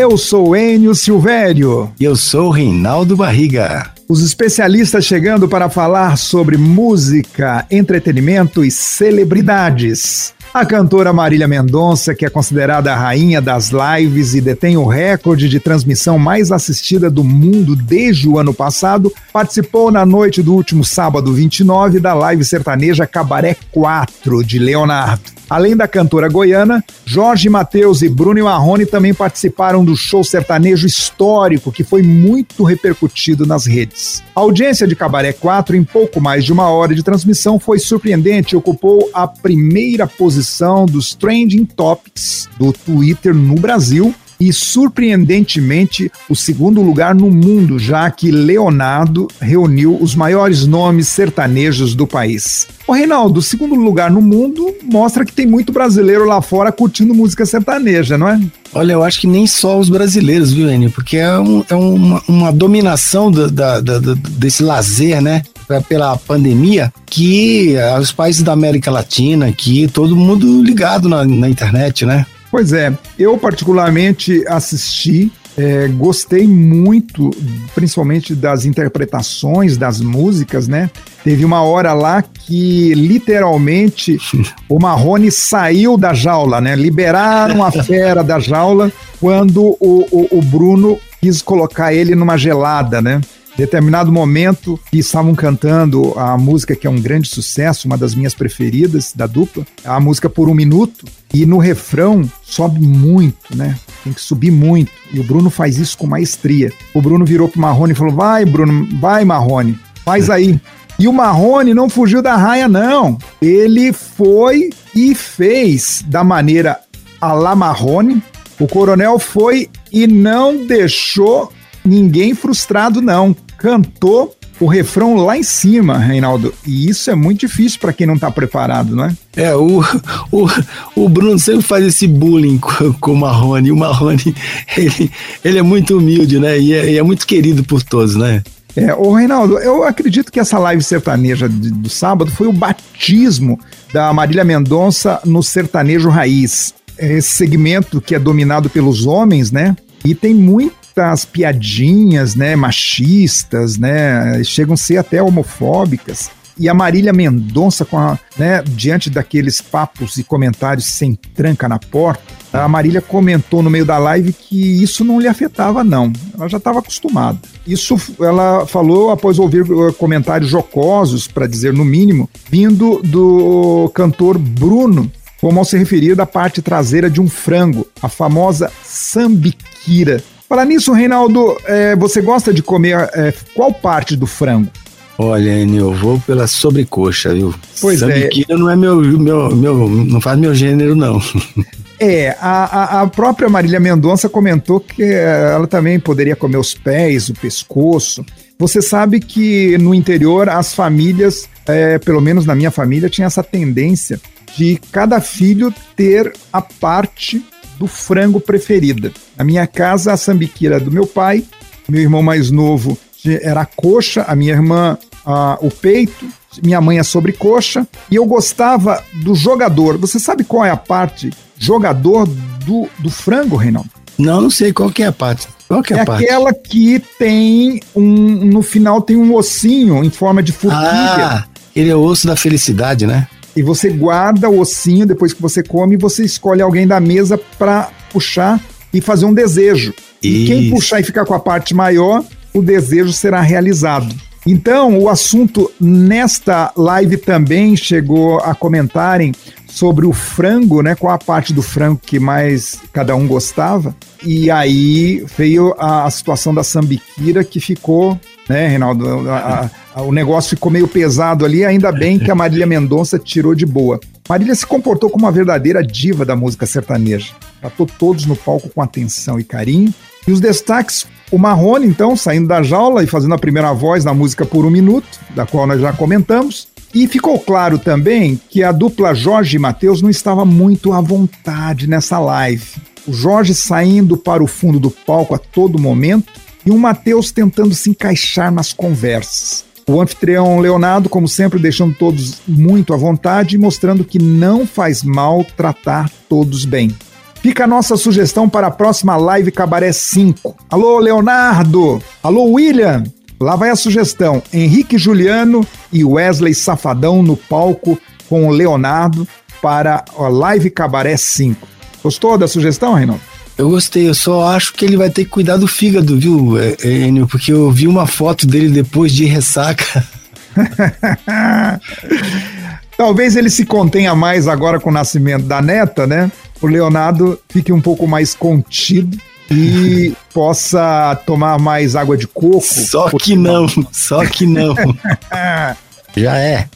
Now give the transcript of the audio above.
Eu sou Enio Silvério. E eu sou Reinaldo Barriga. Os especialistas chegando para falar sobre música, entretenimento e celebridades. A cantora Marília Mendonça, que é considerada a rainha das lives e detém o recorde de transmissão mais assistida do mundo desde o ano passado, participou na noite do último sábado 29 da live sertaneja Cabaré 4 de Leonardo. Além da cantora goiana, Jorge Mateus e Bruno Marrone também participaram do show sertanejo histórico que foi muito repercutido nas redes. A audiência de Cabaré 4, em pouco mais de uma hora de transmissão, foi surpreendente e ocupou a primeira posição dos trending topics do Twitter no Brasil e, surpreendentemente, o segundo lugar no mundo, já que Leonardo reuniu os maiores nomes sertanejos do país. O Reinaldo, segundo lugar no mundo mostra que tem muito brasileiro lá fora curtindo música sertaneja, não é? Olha, eu acho que nem só os brasileiros, viu, Enio? Porque é, um, é uma, uma, dominação da, da, desse lazer, né? Pela pandemia, que os países da América Latina, aqui, todo mundo ligado na, na internet, né? Pois é, eu particularmente assisti, é, gostei muito, principalmente das interpretações das músicas, né? Teve uma hora lá que literalmente o Marrone saiu da jaula, né? Liberaram a fera da jaula quando o, o, o Bruno quis colocar ele numa gelada, né? Determinado momento que estavam cantando a música que é um grande sucesso, uma das minhas preferidas da dupla, a música Por um Minuto, e no refrão sobe muito, né? Tem que subir muito. E o Bruno faz isso com maestria. O Bruno virou pro Marrone e falou: Vai, Bruno, vai, Marrone, faz aí. E o Marrone não fugiu da raia, não. Ele foi e fez da maneira a la Marrone. O coronel foi e não deixou ninguém frustrado, não. Cantou o refrão lá em cima, Reinaldo. E isso é muito difícil para quem não está preparado, não é? É, o, o, o Bruno sempre faz esse bullying com, com o Marrone. O Marrone, ele, ele é muito humilde, né? E é, é muito querido por todos, né? É, ô Reinaldo, eu acredito que essa live sertaneja de, do sábado foi o batismo da Marília Mendonça no sertanejo raiz. Esse segmento que é dominado pelos homens, né? E tem muito muitas piadinhas, né, machistas, né, chegam a ser até homofóbicas. E a Marília Mendonça, com a, né, diante daqueles papos e comentários sem tranca na porta, a Marília comentou no meio da live que isso não lhe afetava, não. Ela já estava acostumada. Isso ela falou após ouvir uh, comentários jocosos, para dizer no mínimo, vindo do cantor Bruno, como ao se referir da parte traseira de um frango, a famosa sambiquira, Falar nisso, Reinaldo, é, você gosta de comer é, qual parte do frango? Olha, eu vou pela sobrecoxa, viu? Pois Sambiquira é. não é meu, meu, meu, não faz meu gênero, não. É, a, a própria Marília Mendonça comentou que ela também poderia comer os pés, o pescoço. Você sabe que no interior as famílias, é, pelo menos na minha família, tinha essa tendência de cada filho ter a parte do frango preferida. Na minha casa, a sambiquira do meu pai, meu irmão mais novo era a coxa, a minha irmã a, o peito, minha mãe a sobrecoxa, e eu gostava do jogador. Você sabe qual é a parte jogador do, do frango, Reinaldo? Não, não sei qual que é a parte. Qual que é, é a parte? aquela que tem um. No final tem um ossinho em forma de forquilha. Ah, ele é o osso da felicidade, né? E você guarda o ossinho depois que você come e você escolhe alguém da mesa para puxar e fazer um desejo. Isso. E quem puxar e ficar com a parte maior, o desejo será realizado. Então, o assunto nesta live também chegou a comentarem sobre o frango, né? Qual a parte do frango que mais cada um gostava. E aí veio a, a situação da sambiquira que ficou, né, Reinaldo? A, a, o negócio ficou meio pesado ali, ainda bem que a Marília Mendonça tirou de boa. Marília se comportou como uma verdadeira diva da música sertaneja. Tratou todos no palco com atenção e carinho. E os destaques, o Marrone, então, saindo da jaula e fazendo a primeira voz na música Por um Minuto, da qual nós já comentamos. E ficou claro também que a dupla Jorge e Matheus não estava muito à vontade nessa live. O Jorge saindo para o fundo do palco a todo momento e o Matheus tentando se encaixar nas conversas. O anfitrião Leonardo, como sempre, deixando todos muito à vontade e mostrando que não faz mal tratar todos bem. Fica a nossa sugestão para a próxima live Cabaré 5. Alô, Leonardo! Alô, William! Lá vai a sugestão: Henrique Juliano e Wesley Safadão no palco com o Leonardo para a Live Cabaré 5. Gostou da sugestão, Reinaldo? Eu gostei, eu só acho que ele vai ter que cuidar do fígado, viu, é, é, Enio? Porque eu vi uma foto dele depois de ressaca. Talvez ele se contenha mais agora com o nascimento da neta, né? O Leonardo fique um pouco mais contido e possa tomar mais água de coco. Só que não, só que não. Já é.